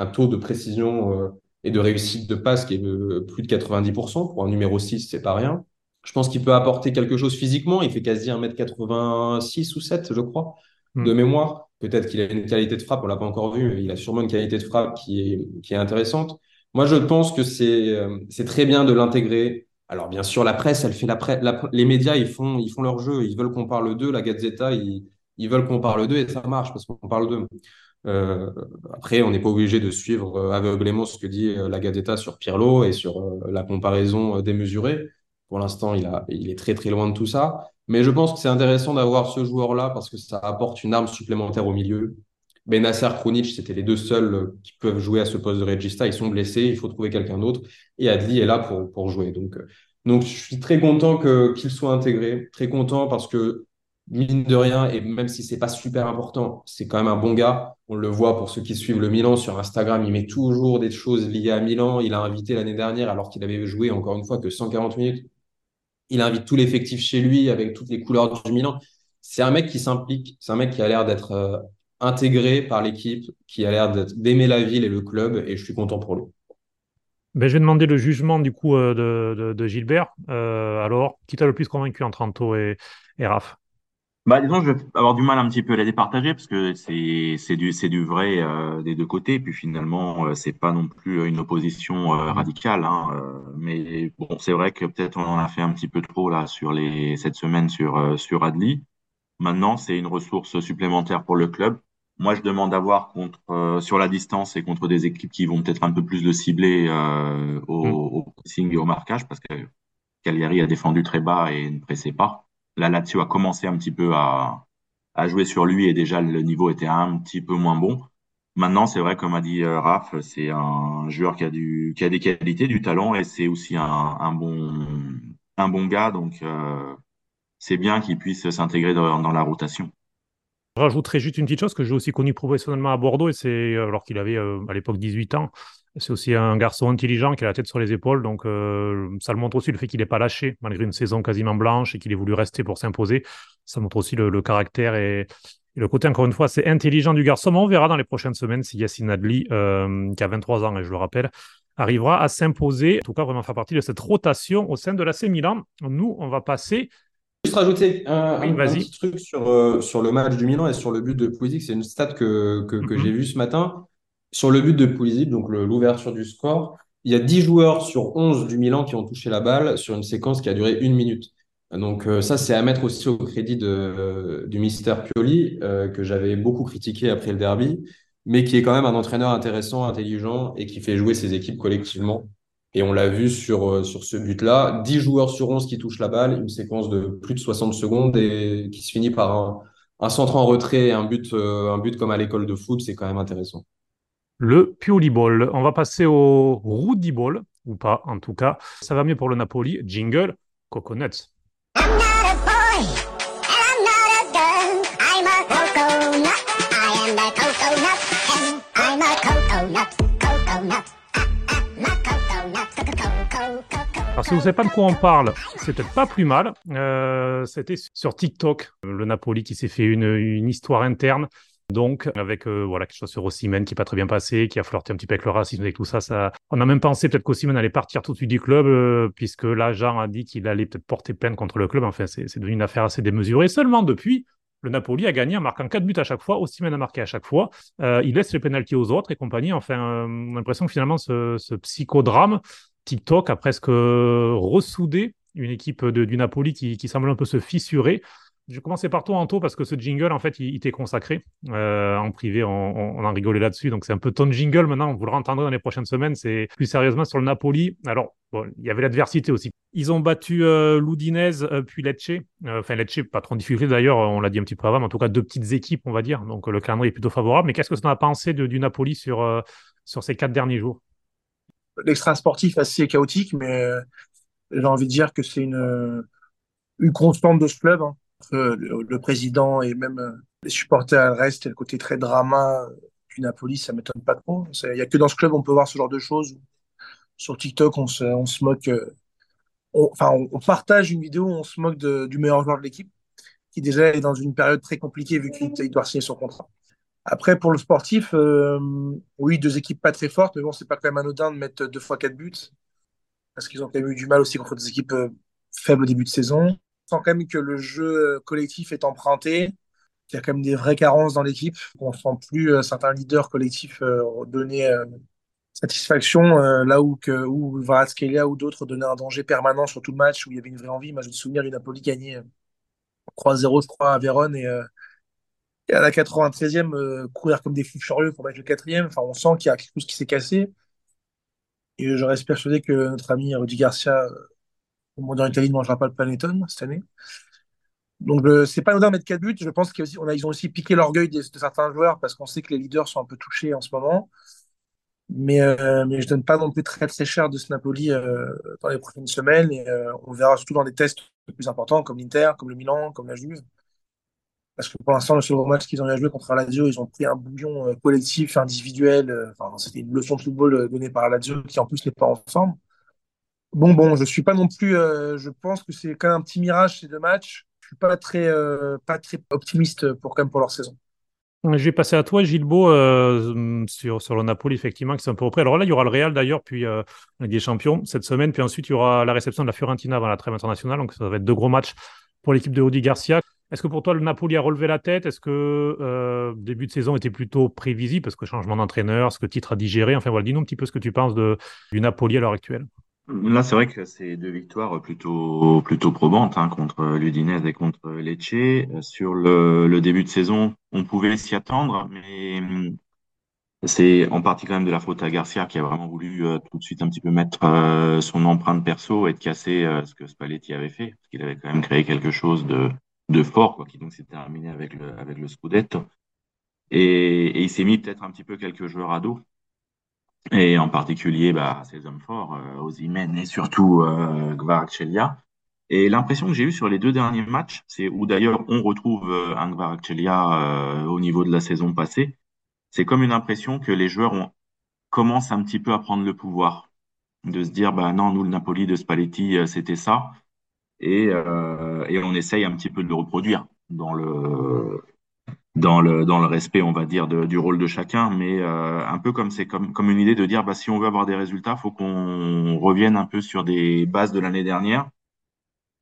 un taux de précision et de réussite de passe qui est de plus de 90%. Pour un numéro 6, c'est pas rien. Je pense qu'il peut apporter quelque chose physiquement. Il fait quasi 1m86 ou 7, je crois, de hmm. mémoire. Peut-être qu'il a une qualité de frappe, on l'a pas encore vu, mais il a sûrement une qualité de frappe qui est, qui est intéressante. Moi, je pense que c'est euh, très bien de l'intégrer. Alors, bien sûr, la presse, elle fait la, presse, les médias, ils font ils font leur jeu. Ils veulent qu'on parle d'eux. La Gazzetta, ils, ils veulent qu'on parle d'eux et ça marche parce qu'on parle d'eux. Euh, après, on n'est pas obligé de suivre euh, aveuglément ce que dit la Gazzetta sur Pirlo et sur la comparaison démesurée. Pour l'instant, il, il est très très loin de tout ça. Mais je pense que c'est intéressant d'avoir ce joueur-là parce que ça apporte une arme supplémentaire au milieu. Benasser, Krunic, c'était les deux seuls euh, qui peuvent jouer à ce poste de regista. Ils sont blessés, il faut trouver quelqu'un d'autre. Et Adli est là pour, pour jouer. Donc, euh, donc, je suis très content qu'il soit intégré. Très content parce que, mine de rien, et même si c'est pas super important, c'est quand même un bon gars. On le voit pour ceux qui suivent le Milan sur Instagram. Il met toujours des choses liées à Milan. Il a invité l'année dernière, alors qu'il avait joué encore une fois que 140 minutes. Il invite tout l'effectif chez lui avec toutes les couleurs du Milan. C'est un mec qui s'implique. C'est un mec qui a l'air d'être euh, intégré par l'équipe, qui a l'air d'aimer la ville et le club, et je suis content pour lui. Ben, je vais demander le jugement du coup euh, de, Gilbert. Euh, alors, qui t'a le plus convaincu entre Anto et, et Raph? Bah, disons, je vais avoir du mal un petit peu à les départager parce que c'est c'est du c'est du vrai euh, des deux côtés. Puis finalement, c'est pas non plus une opposition radicale. Hein, mais bon, c'est vrai que peut-être on en a fait un petit peu trop là sur les cette semaine sur sur Adli. Maintenant, c'est une ressource supplémentaire pour le club. Moi, je demande à voir contre, euh, sur la distance et contre des équipes qui vont peut-être un peu plus le cibler euh, au, mm. au, pressing et au marquage, parce que Cagliari a défendu très bas et ne pressait pas. La Lazio a commencé un petit peu à, jouer sur lui et déjà le niveau était un petit peu moins bon. Maintenant, c'est vrai, comme a dit euh, Raph, c'est un joueur qui a, des qualités, du talent et c'est aussi un, bon, gars. Donc, euh, c'est bien qu'il puisse s'intégrer dans, la rotation. Je rajouterai juste une petite chose que j'ai aussi connu professionnellement à Bordeaux, et c'est euh, alors qu'il avait à l'époque 18 ans. C'est aussi un garçon intelligent qui a la tête sur les épaules, donc euh, ça le montre aussi le fait qu'il n'est pas lâché malgré une saison quasiment blanche et qu'il ait voulu rester pour s'imposer. Ça montre aussi le, caractère et, le côté, encore une fois, c'est intelligent du garçon. on verra dans les prochaines semaines si Yassine Adli, qui a 23 ans et je le rappelle, arrivera à s'imposer, en tout cas vraiment faire partie de cette rotation au sein de l'AC Milan. Nous, on va passer Juste rajouter un, petit truc sur, euh, sur le match du Milan et sur le but de Pulisic. C'est une stat que, que, que j'ai vue ce matin. Sur le but de Pulisic, donc l'ouverture du score, il y a 10 joueurs sur 11 du Milan qui ont touché la balle sur une séquence qui a duré une minute. Donc euh, ça, c'est à mettre aussi au crédit du Mister Pioli, euh, que j'avais beaucoup critiqué après le derby, mais qui est quand même un entraîneur intéressant, intelligent et qui fait jouer ses équipes collectivement. Et on l'a vu sur, euh, ce but-là, 10 joueurs sur 11 qui touchent la balle, une séquence de plus de 60 secondes et qui se finit par un, centre en retrait et un but comme à l'école de foot, c'est quand même intéressant. Le Pioli Ball. On va passer au Rudy Ball, ou pas en tout cas. Ça va mieux pour le Napoli. Jingle, Coconuts. I'm not a boy, and I'm not a girl. I'm a coconut. I am the coconut, I'm a coconut, coconut. Alors Alors, si vous ne savez pas de quoi on parle, c'est peut-être pas plus mal. Euh, C'était sur TikTok, le Napoli qui s'est fait une, une histoire interne. Donc, avec euh, voilà quelque chose sur Ossimène qui n'est pas très bien passé, qui a flirté un petit peu avec le racisme, avec tout ça, ça... on a même pensé peut-être qu'Ossimène allait partir tout de suite du club, euh, puisque l'agent a dit qu'il allait peut-être porter plainte contre le club. Enfin, c'est devenu une affaire assez démesurée. Seulement depuis, le Napoli a gagné en marquant 4 buts à chaque fois. Ossimène a marqué à chaque fois. Euh, il laisse les pénalties aux autres et compagnie. Enfin, euh, on a l'impression que finalement, ce, psychodrame, TikTok a presque ressoudé une équipe de, du Napoli qui semble un peu se fissurer. Je vais commencer par toi, Anto, parce que ce jingle, en fait, il, il t'est consacré. Euh, en privé, on, on, on en rigolait là-dessus. Donc, c'est un peu ton jingle maintenant. Vous le entendrez dans les prochaines semaines. C'est plus sérieusement sur le Napoli. Alors, il y avait l'adversité aussi. Ils ont battu euh, l'Udinese, euh, puis Lecce. Euh, enfin, Lecce, pas trop en difficulté d'ailleurs. On l'a dit un petit peu avant, mais en tout cas, deux petites équipes, on va dire. Donc, le calendrier est plutôt favorable. Mais qu'est-ce que ça a pensé de, du Napoli sur, ces quatre derniers jours? L'extra sportif assez chaotique, mais j'ai envie de dire que c'est une, une constante de ce club. Hein le, le, président et même euh, les supporters restent et le côté très drama du Napoli, ça m'étonne pas trop. Il n'y a que dans ce club on peut voir ce genre de choses. Sur TikTok, on se, moque, euh, enfin, on, partage une vidéo où on se moque du meilleur joueur de l'équipe, qui déjà est dans une période très compliquée vu qu'il doit signer son contrat. Après, pour le sportif, euh, oui, deux équipes pas très fortes, mais bon, c'est pas quand même anodin de mettre deux fois quatre buts, parce qu'ils ont quand même eu du mal aussi contre des équipes faibles au début de saison sent quand même que le jeu collectif est emprunté, qu'il y a quand même des vraies carences dans l'équipe. On ne sent plus euh, certains leaders collectifs euh, donner euh, satisfaction là où, que, ou d'autres donnaient un danger permanent sur tout le match où il y avait une vraie envie. Moi, je me souviens du Napoli gagner 3-0, je crois, à Vérone et, et à la 93e, courir comme des fous furieux pour mettre le quatrième. Enfin, on sent qu'il y a quelque chose qui s'est cassé. Et je reste persuadé que notre ami Rudy Garcia au Mondial Italie ne mangera pas le panettone cette année. Donc, euh, c'est pas anodin de mettre 4 buts. Je pense qu'ils ont aussi piqué l'orgueil de, certains joueurs parce qu'on sait que les leaders sont un peu touchés en ce moment. Mais, euh, mais je donne pas non plus très très cher de ce Napoli euh, dans les prochaines semaines euh, on verra surtout dans des tests plus importants comme l'Inter, comme le Milan, comme la Juve. Parce que pour l'instant, le seul match qu'ils ont eu à jouer contre la Lazio, ils ont pris un bouillon euh, collectif, individuel. C'était une leçon de football donnée par la Lazio qui en plus n'est pas en forme. Bon, bon, je suis pas non plus. Euh, je pense que c'est quand même un petit mirage ces deux matchs. Je suis pas très, euh, pas très optimiste pour quand même pour leur saison. Je vais passer à toi, Gilbo, euh, sur, sur le Napoli, effectivement, qui sont un peu repris. Alors là, il y aura le Real d'ailleurs, puis euh, des Champions cette semaine, puis ensuite il y aura la réception de la Fiorentina avant la trêve internationale. Donc ça va être deux gros matchs pour l'équipe de Audi Garcia. Est-ce que pour toi, le Napoli a relevé la tête? Est-ce que début de saison était plutôt prévisible? Parce que changement d'entraîneur, ce que titre a digéré Enfin voilà, dis-nous un petit peu ce que tu penses du Napoli à l'heure actuelle. Là, c'est vrai que c'est deux victoires plutôt plutôt probantes hein, contre l'Udinese et contre Lecce. Sur le, début de saison, on pouvait s'y attendre, mais c'est en partie quand même de la faute à Garcia qui a vraiment voulu euh, tout de suite un petit peu mettre euh, son empreinte perso et de casser euh, ce que Spalletti avait fait, parce qu'il avait quand même créé quelque chose de, de fort, quoi, qui donc s'est terminé avec le avec le Scudetto. Et, et il s'est mis peut-être un petit peu quelques joueurs à dos et en particulier bah, ces hommes forts, euh, Ozymen et surtout euh, Gvaracchelia. Et l'impression que j'ai eue sur les deux derniers matchs, c'est où d'ailleurs on retrouve euh, un Gvaracchelia euh, au niveau de la saison passée, c'est comme une impression que les joueurs commencent un petit peu à prendre le pouvoir, de se dire bah non, nous le Napoli de Spalletti euh, c'était ça, et, euh, et on essaye un petit peu de le reproduire dans le dans le, dans le respect, on va dire, de, du rôle de chacun, mais euh, un peu comme c'est comme, comme une idée de dire, bah, si on veut avoir des résultats, faut qu'on revienne un peu sur des bases de l'année dernière.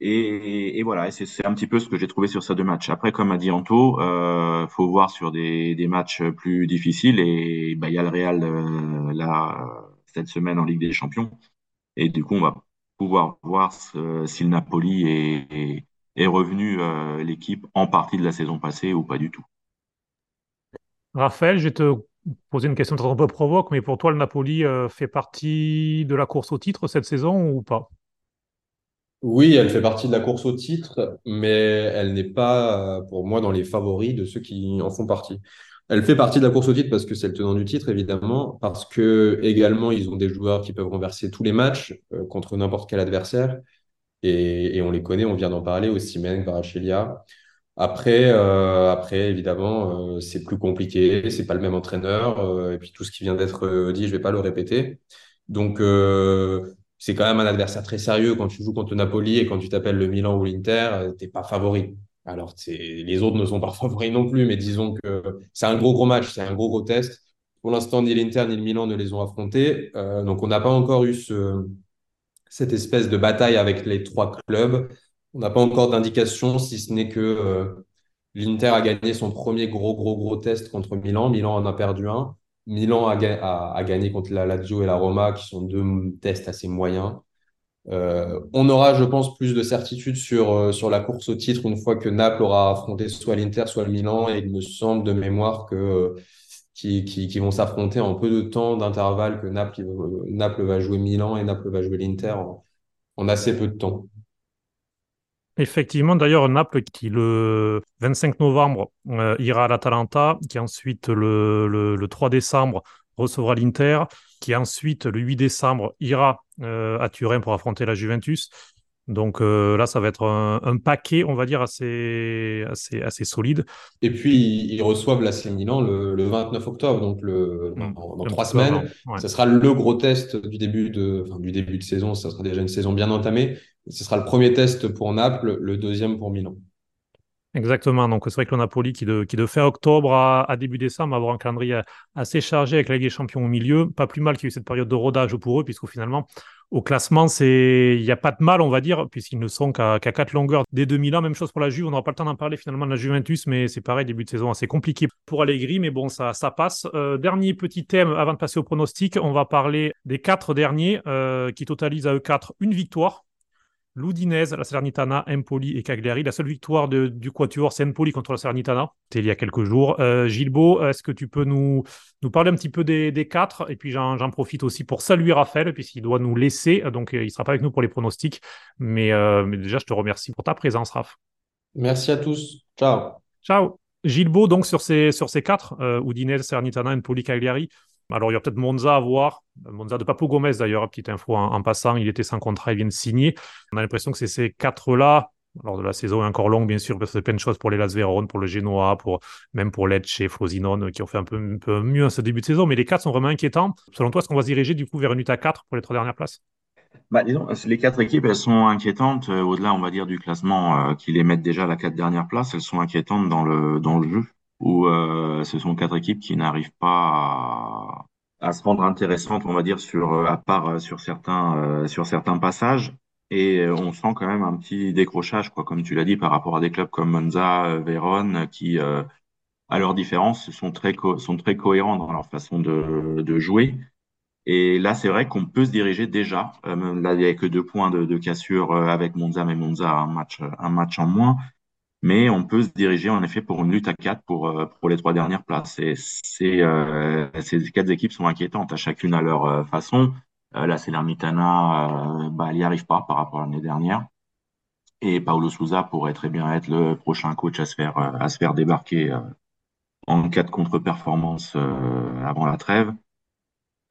Et, et voilà, et c'est un petit peu ce que j'ai trouvé sur ces deux matchs. Après, comme a dit Anto, euh, faut voir sur des, des matchs plus difficiles. Et bah, il y a le Real euh, là cette semaine en Ligue des Champions. Et du coup, on va pouvoir voir ce, si le Napoli est, est, est revenu euh, l'équipe en partie de la saison passée ou pas du tout. Raphaël, je vais te poser une question un peu provoque, mais pour toi, le Napoli euh, fait partie de la course au titre cette saison ou pas? Oui, elle fait partie de la course au titre, mais elle n'est pas, euh, pour moi, dans les favoris de ceux qui en font partie. Elle fait partie de la course au titre parce que c'est le tenant du titre, évidemment, parce que également, ils ont des joueurs qui peuvent renverser tous les matchs euh, contre n'importe quel adversaire. Et, on les connaît, on vient d'en parler, Osimhen, Kvaratskhelia. Après, euh, après évidemment, euh, c'est plus compliqué, c'est pas le même entraîneur, euh, et puis tout ce qui vient d'être dit, je vais pas le répéter. Donc, c'est quand même un adversaire très sérieux quand tu joues contre Napoli et quand tu t'appelles le Milan ou l'Inter, t'es pas favori. Alors, les autres ne sont pas favoris non plus, mais disons que c'est un gros, gros match, c'est un gros, gros test. Pour l'instant, ni l'Inter ni le Milan ne les ont affrontés. Euh, donc, on n'a pas encore eu ce, cette espèce de bataille avec les trois clubs. On n'a pas encore d'indication, si ce n'est que euh, l'Inter a gagné son premier gros, gros, gros test contre Milan. Milan en a perdu un. Milan a, gagné contre la Lazio et la Roma, qui sont deux tests assez moyens. Euh, on aura, je pense, plus de certitude sur, euh, sur la course au titre une fois que Naples aura affronté soit l'Inter, soit le Milan. Et il me semble de mémoire que vont s'affronter en peu de temps d'intervalle, que Naples, Naples va jouer Milan et Naples va jouer l'Inter en, assez peu de temps. Effectivement, d'ailleurs, Naples qui le 25 novembre ira à l'Atalanta, qui ensuite le 3 décembre recevra l'Inter, qui ensuite, le 8 décembre, ira euh, à Turin pour affronter la Juventus. Donc euh, là, ça va être un, paquet, on va dire, assez, assez, assez solide. Et puis, ils reçoivent la Milan le, le 29 octobre, donc le, mmh. dans, trois semaines. Ce sera le gros test du début de, enfin, du début de saison. Ça sera déjà une saison bien entamée. Ce sera le premier test pour Naples, le deuxième pour Milan. Exactement. Donc, c'est vrai que le Napoli, qui de, qui de fin octobre à, début décembre, va avoir un calendrier assez chargé avec la Ligue des Champions au milieu. Pas plus mal qu'il y ait eu cette période de rodage pour eux, puisqu'au finalement, au classement, c'est il n'y a pas de mal, on va dire, puisqu'ils ne sont qu'à quatre longueurs dès 2000 ans. Même chose pour la Juve. On n'aura pas le temps d'en parler finalement de la Juventus, mais c'est pareil, début de saison assez compliqué pour Allegri, mais bon, ça, ça passe. Euh, dernier petit thème avant de passer au pronostic, on va parler des quatre derniers euh, qui totalisent à eux quatre une victoire l'Udinese, la Salernitana, Empoli et Cagliari. La seule victoire du Quatuor, c'est Empoli contre la Salernitana. C'était il y a quelques jours. Euh, Gilbo, est-ce que tu peux nous, nous parler un petit peu des, quatre? Et puis j'en profite aussi pour saluer Raphaël, puisqu'il doit nous laisser. Donc euh, il ne sera pas avec nous pour les pronostics. Mais, euh, mais, déjà, je te remercie pour ta présence, Raph. Merci à tous. Ciao. Ciao. Gilbo, donc sur ces, sur ces quatre, Udinese, Salernitana, Empoli, Cagliari, alors, il y a peut-être Monza à voir. Monza de Papo Gomez, d'ailleurs, petite info en, passant, il était sans contrat, il vient de signer. On a l'impression que c'est ces quatre-là, alors de la saison est encore longue, bien sûr, parce que c'est plein de choses pour les Las Véron, pour le pour, même pour Lecce, Frosinone, qui ont fait un peu, mieux à ce début de saison. Mais les quatre sont vraiment inquiétants. Selon toi, est-ce qu'on va se diriger du coup vers une UTA 4 pour les trois dernières places? Bah, disons, les quatre équipes, elles sont inquiétantes, euh, au-delà, on va dire, du classement euh, qui les met déjà à la quatre dernières places, elles sont inquiétantes dans le jeu où euh, ce sont quatre équipes qui n'arrivent pas à, se rendre intéressantes, on va dire, sur euh, à part euh, sur certains sur certains passages. Et on sent quand même un petit décrochage, quoi, comme tu l'as dit, par rapport à des clubs comme Monza, Vérone, qui, à leur différence, sont très sont très cohérents dans leur façon de, de jouer. Et là, c'est vrai qu'on peut se diriger déjà. là, il n'y a que deux points de, de cassure avec Monza, mais Monza a un match, un match en moins mais on peut se diriger en effet pour une lutte à quatre pour, euh, pour les trois dernières places. Et euh, ces quatre équipes sont inquiétantes, à chacune à leur euh, façon. Euh, la Salernitana, bah, elle n'y arrive pas par rapport à l'année dernière. Et Paulo Souza pourrait très bien être le prochain coach à se faire, à se faire débarquer en cas de contre-performance avant la trêve.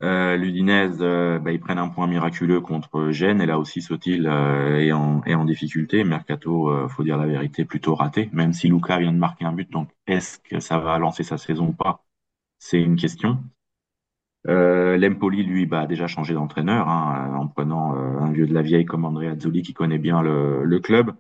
Euh, L'Udinese, euh, bah, ils prennent un point miraculeux contre Gênes et là aussi Sotil euh, est, en, difficulté. Mercato, euh, faut dire la vérité, plutôt raté, même si Luca vient de marquer un but. Donc, est-ce que ça va lancer sa saison ou pas C'est une question. L'Empoli, lui, bah, a déjà changé d'entraîneur hein, en prenant un vieux de la vieille comme Andrea Azzoli qui connaît bien le, club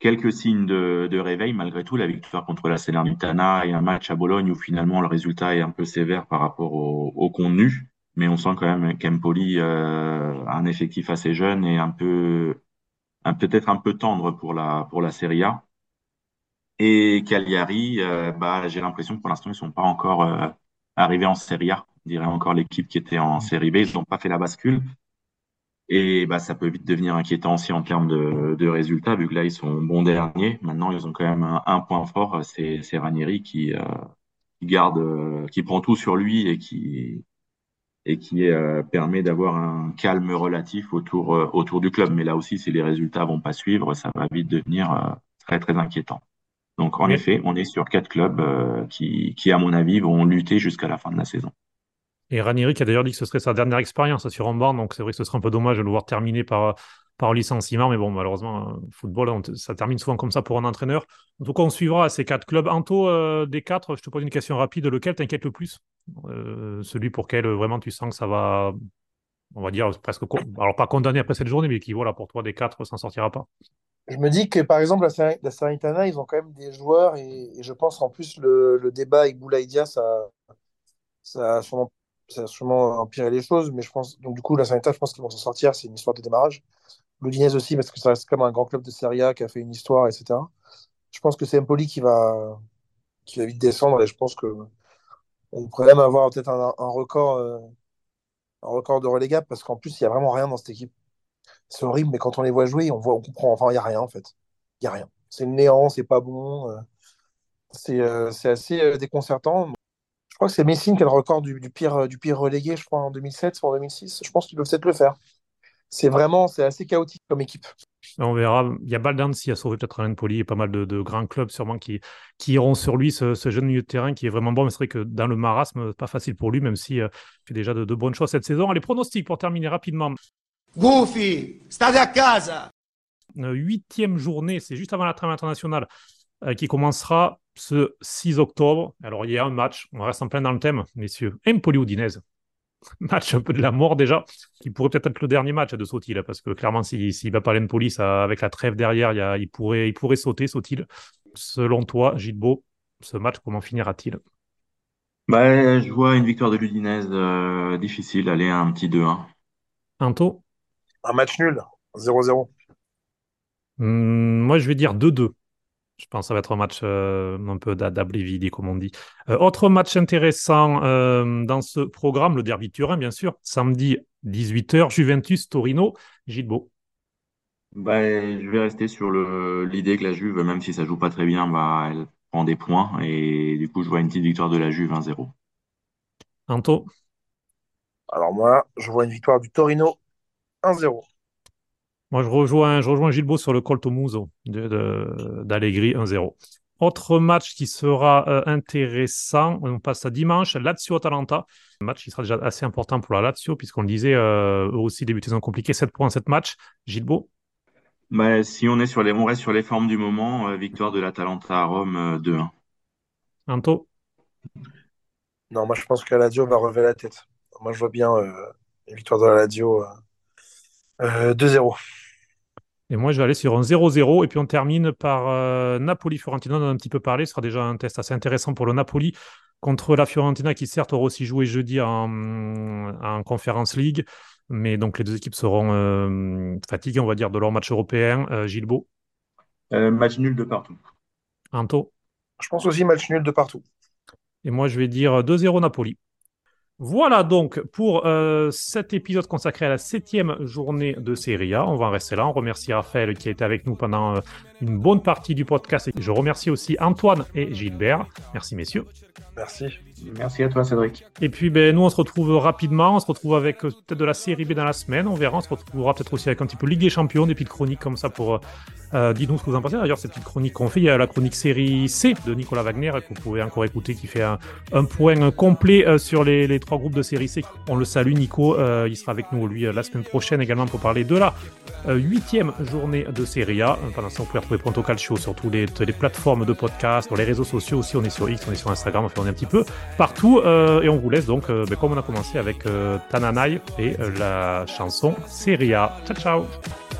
quelques signes de, de, réveil malgré tout, la victoire contre la Salernitana et un match à Bologne où finalement le résultat est un peu sévère par rapport au, au contenu mais on sent quand même qu'Empoli euh, a un effectif assez jeune et un peu, peut-être un peu tendre pour la, pour la Serie A. Et Cagliari, euh, bah, j'ai l'impression que pour l'instant, ils sont pas encore euh, arrivés en Serie A. On dirait encore l'équipe qui était en Série B. Ils n'ont pas fait la bascule. Et bah, ça peut vite devenir inquiétant aussi en termes de, de résultats, vu que là, ils sont bons derniers. Maintenant, ils ont quand même un, un point fort, c'est Ranieri qui, euh, qui garde, qui prend tout sur lui et qui, et qui euh, permet d'avoir un calme relatif autour, euh, autour du club. Mais là aussi, si les résultats vont pas suivre, ça va vite devenir euh, très, très inquiétant. Donc, en effet, on est sur quatre clubs qui, qui, à mon avis, vont lutter jusqu'à la fin de la saison. Et Ranieri qui a d'ailleurs dit que ce serait sa dernière expérience sur Ambard, donc c'est vrai que ce serait un peu dommage de le voir terminer par, par licenciement, mais bon, malheureusement, football, ça termine souvent comme ça pour un entraîneur. En tout cas, on suivra ces quatre clubs. Anto, des quatre, je te pose une question rapide, lequel t'inquiète le plus? Euh, celui pour lequel euh, vraiment tu sens que ça va on va dire presque, alors pas condamné après cette journée, mais qui, voilà, pour toi, des quatre, s'en sortira pas? Je me dis que par exemple, la, la Salernitana, ils ont quand même des joueurs et, je pense en plus le, débat avec Boulaïdia, ça, ça, a sûrement, ça sûrement empiré les choses. Mais je pense, donc du coup, la Salernitana, je pense qu'ils vont s'en sortir. C'est une histoire de démarrage. L'Udinese aussi, parce que ça reste comme un grand club de Serie A qui a fait une histoire, etc. Je pense que c'est Empoli qui va, qui va vite descendre et je pense que on pourrait même avoir peut-être un, record, euh, un record de relégable parce qu'en plus, il n'y a vraiment rien dans cette équipe. C'est horrible, mais quand on les voit jouer, on voit, on comprend. Enfin, il n'y a rien en fait. Il n'y a rien. C'est le néant, c'est pas bon. Euh, c'est euh, assez euh, déconcertant. Je crois que c'est Messine qui a le record du, du, pire, du pire relégué, je crois, en 2007 ou en 2006. Je pense qu'ils peuvent peut-être le faire. C'est vraiment, c'est assez chaotique comme équipe. On verra. Il y a Baldan qui a sauvé peut-être Alain Poli et pas mal de, de, grands clubs sûrement qui, qui iront sur lui, ce, ce, jeune milieu de terrain qui est vraiment bon. Mais c'est vrai que dans le marasme, pas facile pour lui, même s'il euh, fait déjà de, de, bonnes choses cette saison. Allez, pronostics pour terminer rapidement. Goofy, stade à casa. Huitième journée, c'est juste avant la trêve internationale euh, qui commencera ce 6 octobre. Alors, il y a un match, on reste en plein dans le thème, messieurs. Empoli-Udinese. match un peu de la mort déjà, qui pourrait peut-être être le dernier match de Sotil, parce que clairement, s'il si, ne va pas à l'Empoli, avec la trêve derrière, il, y a, il, pourrait, il pourrait sauter, Sotil. Selon toi, Gilbo, ce match, comment finira-t-il? Bah, Je vois une victoire de l'Udinese euh, difficile, aller à un petit 2-1. Anto Un match nul, 0-0. Hum, moi, je vais dire 2-2. Je pense que ça va être un match euh, un peu d'Ablevidi, comme on dit. Euh, autre match intéressant euh, dans ce programme, le Derby Turin, bien sûr. Samedi, 18h, Juventus-Torino. Gilbo. Bah, je vais rester sur l'idée que la Juve, même si ça joue pas très bien, bah, elle prend des points. Et du coup, je vois une petite victoire de la Juve 1-0. Anto Alors moi, je vois une victoire du Torino 1-0. Moi, je rejoins, je rejoins Gilbo sur le Colto Muso d'Allegri 1-0. Autre match qui sera euh, intéressant, on passe à dimanche, Lazio-Atalanta. Un match qui sera déjà assez important pour la Lazio, puisqu'on le disait, euh, eux aussi début de saison compliqué, 7 points en 7 matchs. Gilbo bah, Si on, est sur les, on reste sur les formes du moment, euh, victoire de l'Atalanta à Rome 2-1. Anto? Non, moi je pense que la Lazio va relever la tête. Moi je vois bien une victoire de la Lazio 2-0. Et moi, je vais aller sur un 0-0. Et puis, on termine par euh, Napoli-Fiorentina. On en a un petit peu parlé. Ce sera déjà un test assez intéressant pour le Napoli contre la Fiorentina, qui certes aura aussi joué jeudi en, en Conference League. Mais donc, les deux équipes seront euh, fatiguées, on va dire, de leur match européen. Euh, Gilbo Match nul de partout. Anto Je pense aussi match nul de partout. Et moi, je vais dire 2-0 Napoli. Voilà donc pour euh, cet épisode consacré à la septième journée de Serie A. On va en rester là. On remercie Raphaël qui a été avec nous pendant euh, une bonne partie du podcast. Et je remercie aussi Antoine et Gilbert. Merci messieurs. Merci. Merci à toi Cédric. Et puis ben, nous on se retrouve rapidement. On se retrouve avec euh, peut-être de la Série B dans la semaine. On verra. On se retrouvera peut-être aussi avec un petit peu Ligue des Champions, des petites chroniques comme ça pour... Euh, Dites-nous ce que vous en pensez. D'ailleurs, cette petite chronique qu'on fait, il y a la chronique série C de Nicolas Wagner que vous pouvez encore écouter, qui fait un, un point complet euh, sur les, les, trois groupes de série C. On le salue, Nico. Euh, il sera avec nous, lui, la semaine prochaine également pour parler de la huitième journée de Serie A. Pendant ce temps, vous pouvez retrouver Pronto Calcio sur toutes les, les, plateformes de podcast, sur les réseaux sociaux aussi. On est sur X, on est sur Instagram, enfin, on est un petit peu partout. et on vous laisse donc, ben, comme on a commencé avec Tananai et la chanson Serie A. Ciao, ciao